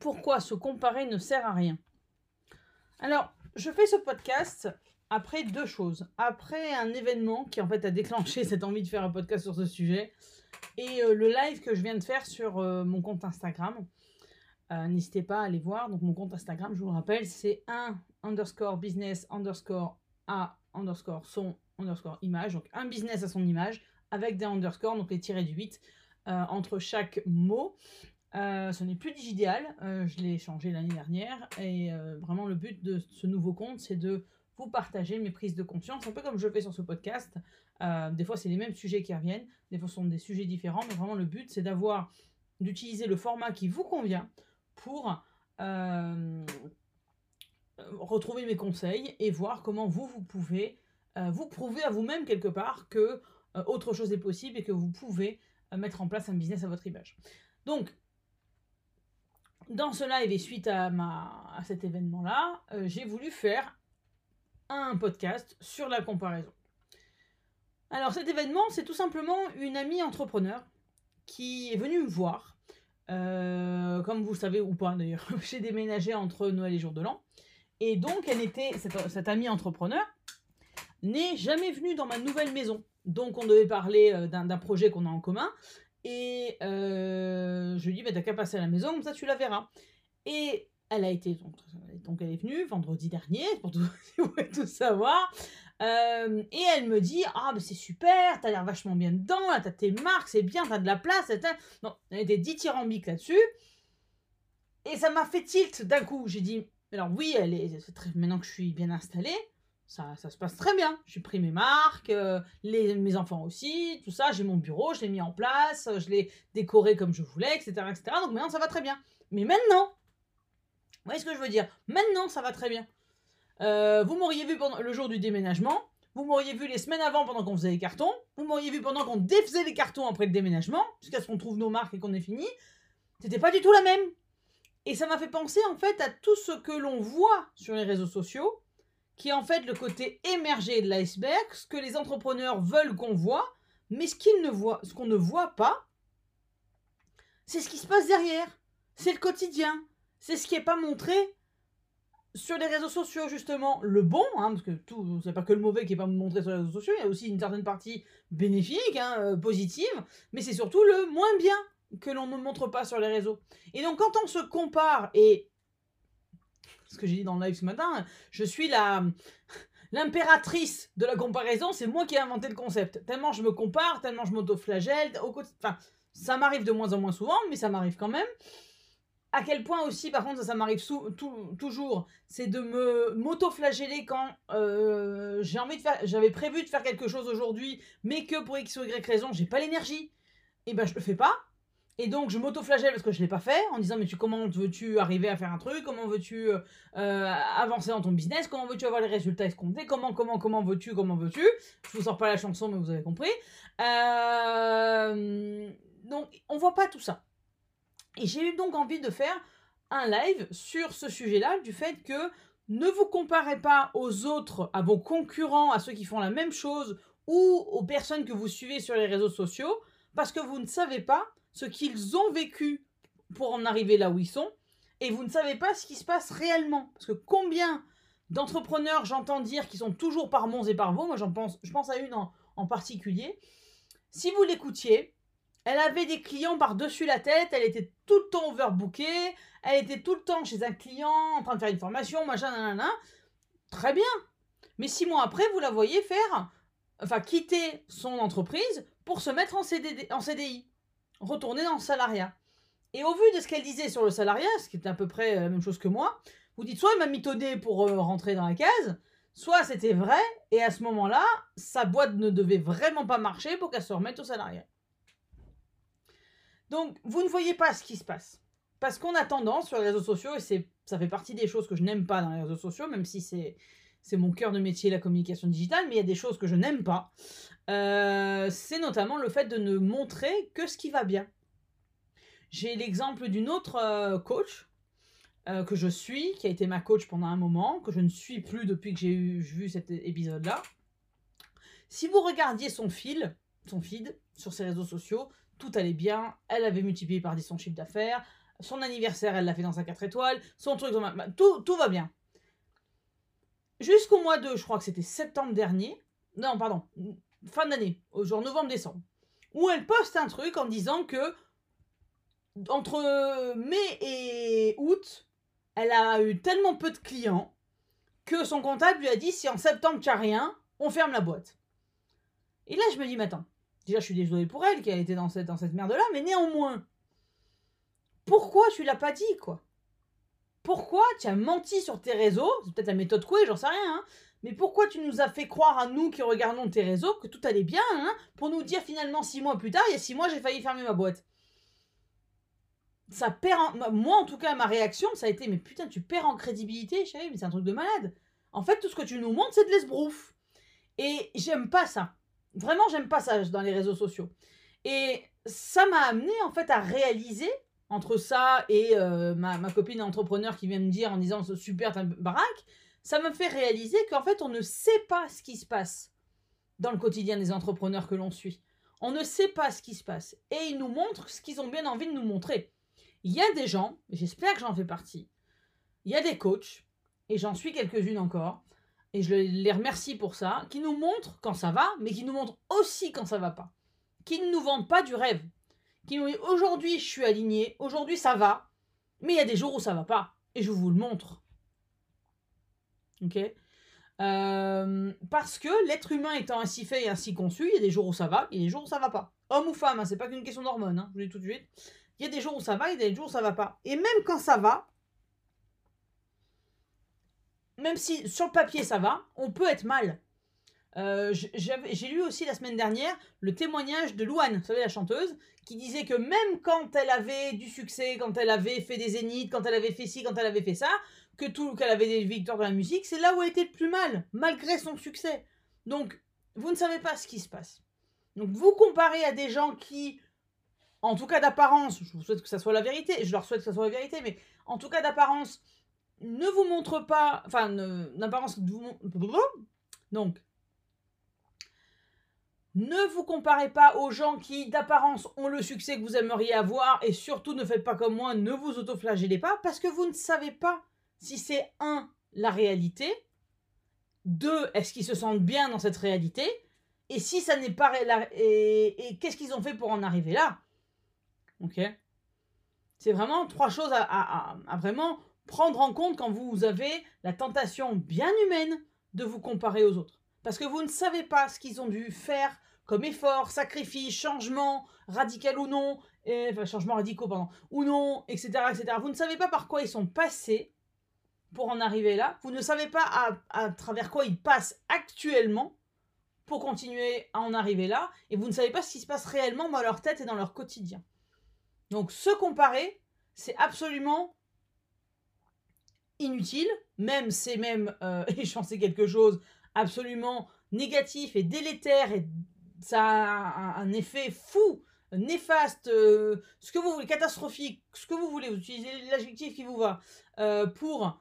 pourquoi se comparer ne sert à rien Alors, je fais ce podcast après deux choses. Après un événement qui en fait a déclenché cette envie de faire un podcast sur ce sujet et euh, le live que je viens de faire sur euh, mon compte Instagram. Euh, n'hésitez pas à aller voir. Donc mon compte Instagram, je vous le rappelle, c'est 1 underscore business underscore a underscore son underscore image. Donc un business à son image avec des underscores, donc les tirés du 8 entre chaque mot. Euh, ce n'est plus Digidéal, euh, je l'ai changé l'année dernière et euh, vraiment le but de ce nouveau compte c'est de vous partager mes prises de conscience, un peu comme je fais sur ce podcast. des fois c'est les mêmes sujets qui reviennent, des fois ce sont des sujets différents, mais vraiment le but c'est d'avoir, d'utiliser le format qui vous convient pour retrouver mes conseils et voir comment vous, vous pouvez vous prouver à vous-même quelque part que autre chose est possible et que vous pouvez mettre en place un business à votre image. Donc, dans ce live et suite à, cet événement-là, euh, j'ai voulu faire un podcast sur la comparaison. Alors cet événement, c'est tout simplement une amie entrepreneur qui est venue me voir. Euh, comme vous savez ou pas d'ailleurs, j'ai déménagé entre Noël et Jour de l'An. Et donc, elle était, cette, cette amie entrepreneur n'est jamais venue dans ma nouvelle maison. Donc, on devait parler euh, d'un projet qu'on a en commun. Et euh, je lui dis, bah, t'as qu'à passer à la maison, comme ça tu la verras. Et elle a été, donc, elle est venue vendredi dernier, pour tout, savoir. Euh, et elle me dit, ah, mais c'est super, t'as l'air vachement bien dedans, t'as tes marques, c'est bien, t'as de la place. Non, elle était dithyrambique là-dessus. Et ça m'a fait tilt d'un coup. J'ai dit, alors oui, elle est, maintenant que je suis bien installée, ça, se passe très bien. J'ai pris mes marques, euh, les, mes enfants aussi, tout ça. J'ai mon bureau, je l'ai mis en place, je l'ai décoré comme je voulais, etc., etc. Donc maintenant, ça va très bien. Mais maintenant, vous voyez ce que je veux dire? Maintenant, ça va très bien. Euh, vous m'auriez vu pendant le jour du déménagement. Vous m'auriez vu les semaines avant pendant qu'on faisait les cartons. Vous m'auriez vu pendant qu'on défaisait les cartons après le déménagement, jusqu'à ce qu'on trouve nos marques et qu'on ait fini. C'était pas du tout la même. Et ça m'a fait penser en fait à tout ce que l'on voit sur les réseaux sociaux qui est en fait le côté émergé de l'iceberg, ce que les entrepreneurs veulent qu'on voit, mais ce ne qu'on ne voit pas, c'est ce qui se passe derrière. C'est le quotidien. C'est ce qui n'est pas montré sur les réseaux sociaux, justement. Le bon, hein, parce que tout, c'est pas que le mauvais qui n'est pas montré sur les réseaux sociaux, il y a aussi une certaine partie bénéfique, hein, euh, positive, mais c'est surtout le moins bien que l'on ne montre pas sur les réseaux. Et donc, quand on se compare, et ce que j'ai dit dans le live ce matin, je suis la l'impératrice de la comparaison, c'est moi qui ai inventé le concept. Tellement je me compare, tellement je m'auto-flagelle, enfin, ça m'arrive de moins en moins souvent, mais ça m'arrive quand même. À quel point aussi, par contre, ça, m'arrive toujours, c'est de me m'auto-flageller quand euh, j'ai envie de faire, j'avais prévu de faire quelque chose aujourd'hui, mais que pour x ou y raison, j'ai pas l'énergie. Et ben je le fais pas, et donc, je m'auto-flagelle parce que je ne l'ai pas fait, en disant, mais tu, comment veux-tu arriver à faire un truc? Comment veux-tu euh, euh, avancer dans ton business? Comment veux-tu avoir les résultats escomptés? Comment, comment, comment veux-tu Comment veux-tu? Je vous sors pas la chanson, mais vous avez compris. Euh, donc, on voit pas tout ça. Et j'ai eu donc envie de faire un live sur ce sujet-là, du fait que ne vous comparez pas aux autres, à vos concurrents, à ceux qui font la même chose, ou aux personnes que vous suivez sur les réseaux sociaux, parce que vous ne savez pas ce qu'ils ont vécu pour en arriver là où ils sont, et vous ne savez pas ce qui se passe réellement. Parce que combien d'entrepreneurs j'entends dire qui sont toujours par Mons et par Vaux, moi j'en pense, je pense à une en, particulier, si vous l'écoutiez, elle avait des clients par-dessus la tête, elle était tout le temps overbookée, elle était tout le temps chez un client en train de faire une formation, machin, nanana. Très bien. Mais six mois après, vous la voyez faire, enfin, quitter son entreprise pour se mettre en, en CDI, retourner dans le salariat. Et au vu de ce qu'elle disait sur le salariat, ce qui est à peu près la même chose que moi, vous dites soit elle m'a mitonné pour euh, rentrer dans la case, soit c'était vrai, et à ce moment-là, sa boîte ne devait vraiment pas marcher pour qu'elle se remette au salariat. Donc, vous ne voyez pas ce qui se passe. Parce qu'on a tendance sur les réseaux sociaux, et ça fait partie des choses que je n'aime pas dans les réseaux sociaux, même si c'est, c'est mon cœur de métier, la communication digitale, mais il y a des choses que je n'aime pas. Euh, c'est notamment le fait de ne montrer que ce qui va bien. J'ai l'exemple d'une autre euh, coach euh, que je suis, qui a été ma coach pendant un moment, que je ne suis plus depuis que j'ai vu cet épisode-là. Si vous regardiez son fil, son feed sur ses réseaux sociaux, tout allait bien. Elle avait multiplié par 10 son chiffre d'affaires. Son anniversaire, elle l'a fait dans sa 4 étoiles. Son truc, tout, tout va bien. Jusqu'au mois de, je crois que c'était septembre dernier. Non, pardon, fin d'année, genre novembre-décembre. Où elle poste un truc en disant que entre mai et août, elle a eu tellement peu de clients que son comptable lui a dit si en septembre tu rien, on ferme la boîte. Et là, je me dis, mais attends, déjà, je suis désolée pour elle qui a été dans cette, dans cette merde-là, mais néanmoins, pourquoi tu l'as pas dit, quoi? Pourquoi tu as menti sur tes réseaux? C'est peut-être la méthode quoi, j'en sais rien, hein mais pourquoi tu nous as fait croire à nous qui regardons tes réseaux que tout allait bien, hein Pour nous dire finalement six mois plus tard, il y a six mois, j'ai failli fermer ma boîte? Ça perd Moi, en tout cas, ma réaction, ça a été Mais putain, tu perds en crédibilité, chérie, mais c'est un truc de malade. En fait, tout ce que tu nous montres, c'est de l'esbrouf. Et j'aime pas ça. Vraiment, j'aime pas ça dans les réseaux sociaux. Et ça m'a amené, en fait, à réaliser, entre ça et euh, ma, copine entrepreneur qui vient me dire en disant super, t'as baraque, ça me fait réaliser qu'en fait, on ne sait pas ce qui se passe dans le quotidien des entrepreneurs que l'on suit. On ne sait pas ce qui se passe. Et ils nous montrent ce qu'ils ont bien envie de nous montrer. Il y a des gens, j'espère que j'en fais partie, il y a des coachs, et j'en suis quelques-unes encore, et je les remercie pour ça, qui nous montrent quand ça va, mais qui nous montrent aussi quand ça va pas. Qui ne nous vendent pas du rêve. Qui nous disent aujourd'hui je suis aligné, aujourd'hui ça va, mais il y a des jours où ça va pas, et je vous le montre. Ok euh, parce que l'être humain étant ainsi fait et ainsi conçu, il y a des jours où ça va, et des jours où ça va pas. Homme ou femme, hein, c'est pas qu'une question d'hormones, hein, je vous le dis tout de suite. Il y a des jours où ça va, il y a des jours où ça va pas. Et même quand ça va, même si sur le papier ça va, on peut être mal. Euh, j'ai lu aussi la semaine dernière le témoignage de Louane, vous savez, la chanteuse, qui disait que même quand elle avait du succès, quand elle avait fait des zéniths, quand elle avait fait ci, quand elle avait fait ça, que tout, qu'elle avait des victoires dans la musique, c'est là où elle était le plus mal, malgré son succès. Donc, vous ne savez pas ce qui se passe. Donc, vous comparez à des gens qui en tout cas d'apparence, je vous souhaite que ça soit la vérité, je leur souhaite que ça soit la vérité, mais en tout cas d'apparence, ne vous montre pas, enfin, d'apparence, donc, ne vous comparez pas aux gens qui, d'apparence, ont le succès que vous aimeriez avoir, et surtout ne faites pas comme moi, ne vous autoflagellez pas, parce que vous ne savez pas si c'est un, la réalité, deux, est-ce qu'ils se sentent bien dans cette réalité, et si ça n'est pas, et, et qu'est-ce qu'ils ont fait pour en arriver là? Ok? C'est vraiment trois choses à, vraiment prendre en compte quand vous avez la tentation bien humaine de vous comparer aux autres. Parce que vous ne savez pas ce qu'ils ont dû faire comme effort, sacrifice, changement, radical ou non, enfin changement radicaux, pardon, ou non, etc., etc. Vous ne savez pas par quoi ils sont passés pour en arriver là. Vous ne savez pas à, travers quoi ils passent actuellement pour continuer à en arriver là. Et vous ne savez pas ce qui se passe réellement dans leur tête et dans leur quotidien. Donc se comparer, c'est absolument inutile, même c'est même, euh, sais quelque chose, absolument négatif et délétère, et ça a un, effet fou, néfaste, euh, ce que vous voulez, catastrophique, ce que vous voulez, vous utilisez l'adjectif qui vous va, euh, pour,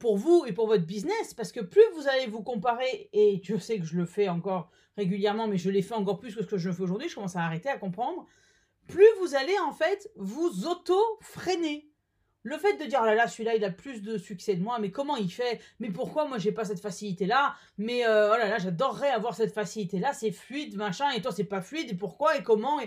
pour vous et pour votre business, parce que plus vous allez vous comparer, et je sais que je le fais encore régulièrement, mais je l'ai fait encore plus que ce que je fais aujourd'hui, je commence à arrêter à comprendre, plus vous allez en fait vous auto-freiner. Le fait de dire, oh là là, celui-là, il a plus de succès de moi, mais comment il fait? Mais pourquoi moi, j'ai pas cette facilité-là? Mais euh, oh là là, j'adorerais avoir cette facilité-là, c'est fluide, machin, et toi, c'est pas fluide, et pourquoi, et comment.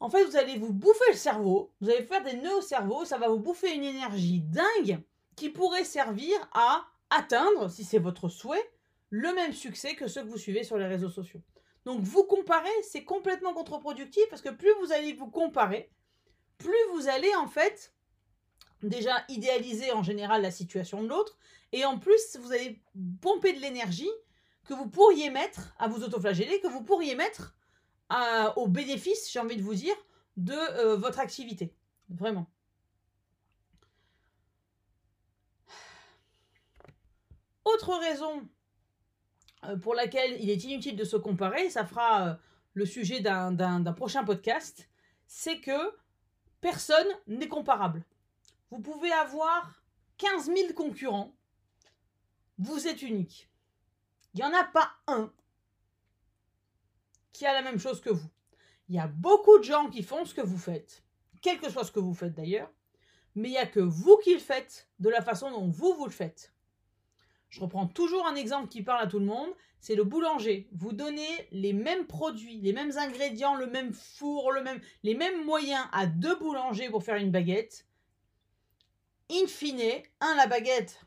En fait, vous allez vous bouffer le cerveau, vous allez faire des nœuds au cerveau, ça va vous bouffer une énergie dingue qui pourrait servir à atteindre, si c'est votre souhait, le même succès que ceux que vous suivez sur les réseaux sociaux. Donc vous comparer, c'est complètement contre-productif parce que plus vous allez vous comparer, plus vous allez en fait déjà idéaliser en général la situation de l'autre et en plus vous allez pomper de l'énergie que vous pourriez mettre à vous autoflageller, que vous pourriez mettre au bénéfice, j'ai envie de vous dire, de euh, votre activité. Vraiment. Autre raison euh, pour laquelle il est inutile de se comparer, ça fera euh, le sujet d'un prochain podcast, c'est que personne n'est comparable. Vous pouvez avoir 15 000 concurrents, vous êtes unique. Il n'y en a pas un qui a la même chose que vous. Il y a beaucoup de gens qui font ce que vous faites, quel que soit ce que vous faites d'ailleurs, mais il n'y a que vous qui le faites de la façon dont vous, vous le faites. Je reprends toujours un exemple qui parle à tout le monde, c'est le boulanger. Vous donnez les mêmes produits, les mêmes ingrédients, le même four, les mêmes moyens à deux boulangers pour faire une baguette. In fine, un, la baguette,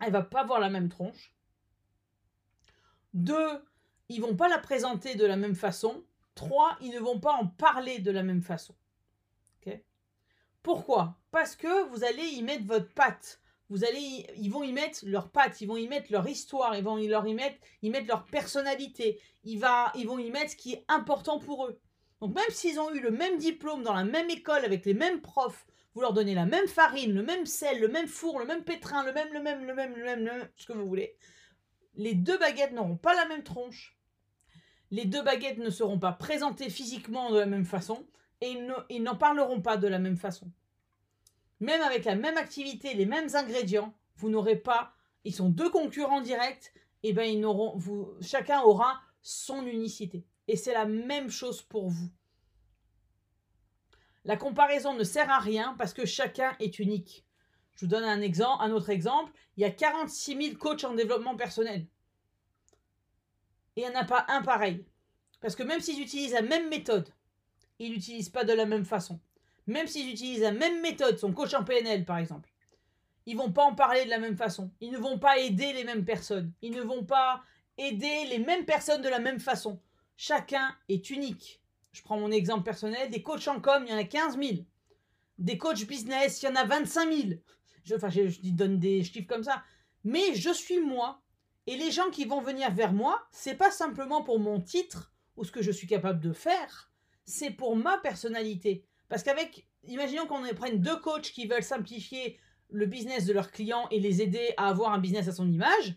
elle va pas avoir la même tronche. Deux, ils vont pas la présenter de la même façon. Trois, ils ne vont pas en parler de la même façon. Pourquoi? Parce que vous allez y mettre votre patte vous allez, ils vont y mettre leurs pattes, ils vont y mettre leur histoire, ils vont y leur y mettre, y mettre leur personnalité, ils, va, ils vont y mettre ce qui est important pour eux. Donc même s'ils ont eu le même diplôme dans la même école avec les mêmes profs, vous leur donnez la même farine, le même sel, le même four, le même pétrin, le même, le même, le même, le même, le même ce que vous voulez. Les deux baguettes n'auront pas la même tronche. Les deux baguettes ne seront pas présentées physiquement de la même façon et ils n'en parleront pas de la même façon même avec la même activité, les mêmes ingrédients, vous n'aurez pas, ils sont deux concurrents directs, et ben ils chacun aura son unicité. Et c'est la même chose pour vous. La comparaison ne sert à rien parce que chacun est unique. Je vous donne un exemple, un autre exemple. Il y a 46 000 coachs en développement personnel. Et il n'y en a pas un pareil. Parce que même s'ils utilisent la même méthode, ils l'utilisent pas de la même façon même s'ils utilisent la même méthode, son coach en PNL par exemple, ils vont pas en parler de la même façon. Ils ne vont pas aider les mêmes personnes. Ils ne vont pas aider les mêmes personnes de la même façon. Chacun est unique. Je prends mon exemple personnel. Des coachs en com, il y en a 15 000. Des coachs business, il y en a 25 000. Je, enfin, je, je donne des chiffres comme ça. Mais je suis moi. Et les gens qui vont venir vers moi, c'est pas simplement pour mon titre ou ce que je suis capable de faire. C'est pour ma personnalité. Parce qu'avec, imaginons qu'on prenne deux coachs qui veulent simplifier le business de leurs clients et les aider à avoir un business à son image,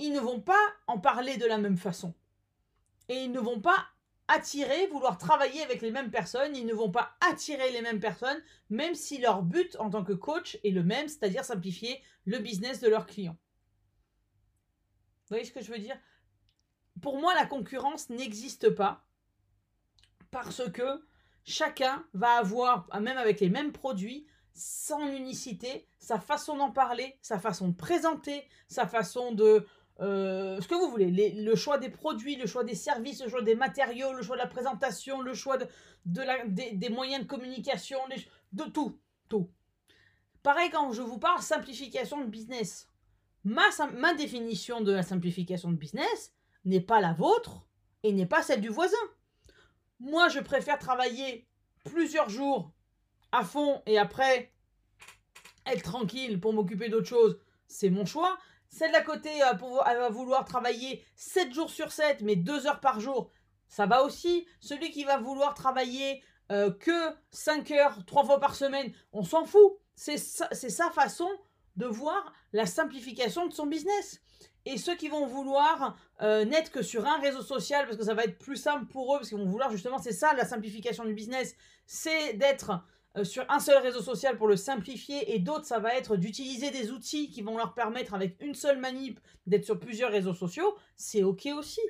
ils ne vont pas en parler de la même façon. Et ils ne vont pas attirer, vouloir travailler avec les mêmes personnes, ils ne vont pas attirer les mêmes personnes, même si leur but en tant que coach est le même, c'est-à-dire simplifier le business de leurs clients. Vous voyez ce que je veux dire? Pour moi, la concurrence n'existe pas parce que chacun va avoir, même avec les mêmes produits, son unicité, sa façon d'en parler, sa façon de présenter, sa façon de... Euh, ce que vous voulez, le choix des produits, le choix des services, le choix des matériaux, le choix de la présentation, le choix de, des, moyens de communication, de tout, tout. Pareil quand je vous parle simplification de business. Ma, ma définition de la simplification de business n'est pas la vôtre et n'est pas celle du voisin. Moi, je préfère travailler plusieurs jours à fond et après être tranquille pour m'occuper d'autre chose. C'est mon choix. Celle d'à côté, elle va vouloir travailler 7 jours sur 7, mais 2 heures par jour. Ça va aussi. Celui qui va vouloir travailler euh, que 5 heures, 3 fois par semaine, on s'en fout. C'est sa façon de voir la simplification de son business. Et ceux qui vont vouloir euh, n'être que sur un réseau social, parce que ça va être plus simple pour eux, parce qu'ils vont vouloir justement, c'est ça la simplification du business, c'est d'être euh, sur un seul réseau social pour le simplifier, et d'autres, ça va être d'utiliser des outils qui vont leur permettre, avec une seule manip, d'être sur plusieurs réseaux sociaux, c'est OK aussi.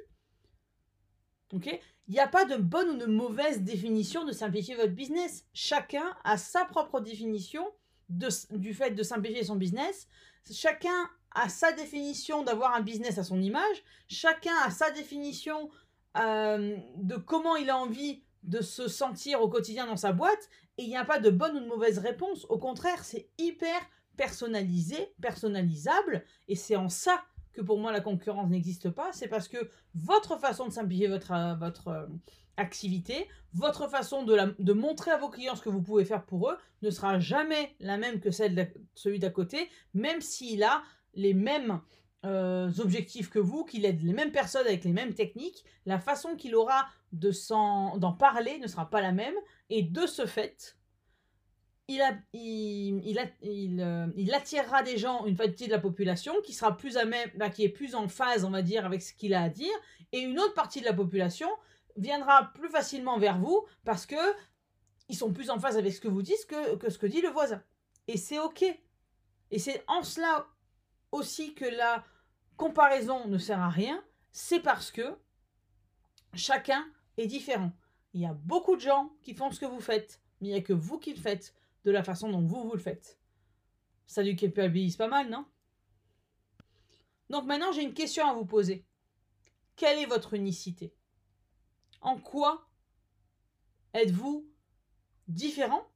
OK? Il n'y a pas de bonne ou de mauvaise définition de simplifier votre business. Chacun a sa propre définition du fait de simplifier son business. Chacun a sa définition d'avoir un business à son image. Chacun a sa définition euh, de comment il a envie de se sentir au quotidien dans sa boîte. Et il n'y a pas de bonne ou de mauvaise réponse. Au contraire, c'est hyper personnalisé, personnalisable. Et c'est en ça que pour moi la concurrence n'existe pas, c'est parce que votre façon de simplifier votre, euh, euh, activité, votre façon de, de montrer à vos clients ce que vous pouvez faire pour eux ne sera jamais la même que celle de celui d'à côté, même s'il a les mêmes euh, objectifs que vous, qu'il aide les mêmes personnes avec les mêmes techniques, la façon qu'il aura de d'en parler ne sera pas la même, et de ce fait, il, a- il, il a- il, euh, attirera des gens, une partie de la population, qui sera plus à même, bah, qui est plus en phase, on va dire, avec ce qu'il a à dire, et une autre partie de la population viendra plus facilement vers vous parce que ils sont plus en phase avec ce que vous dites que, que ce que dit le voisin. Et c'est ok. Et c'est en cela aussi que la comparaison ne sert à rien, c'est parce que chacun est différent. Il y a beaucoup de gens qui font ce que vous faites, mais il n'y a que vous qui le faites de la façon dont vous, vous le faites. Ça du culpabilise pas mal, non? Donc maintenant, j'ai une question à vous poser. Quelle est votre unicité? En quoi êtes-vous différent?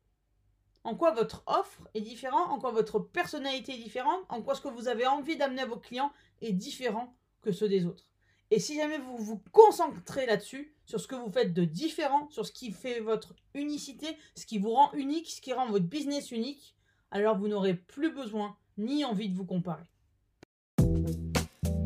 En quoi votre offre est différente? En quoi votre personnalité est différente? En quoi ce que vous avez envie d'amener à vos clients est différent que ceux des autres Et si jamais vous vous concentrez là-dessus, sur ce que vous faites de différent, sur ce qui fait votre unicité, ce qui vous rend unique, ce qui rend votre business unique, alors vous n'aurez plus besoin ni envie de vous comparer.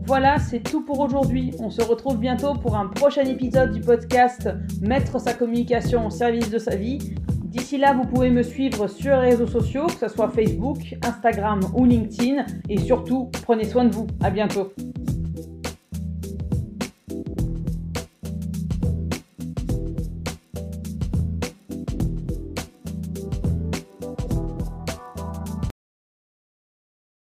Voilà, c'est tout pour aujourd'hui. On se retrouve bientôt pour un prochain épisode du podcast Mettre sa communication au service de sa vie. D'ici là, vous pouvez me suivre sur les réseaux sociaux, que ce soit Facebook, Instagram ou LinkedIn. Et surtout, prenez soin de vous. À bientôt.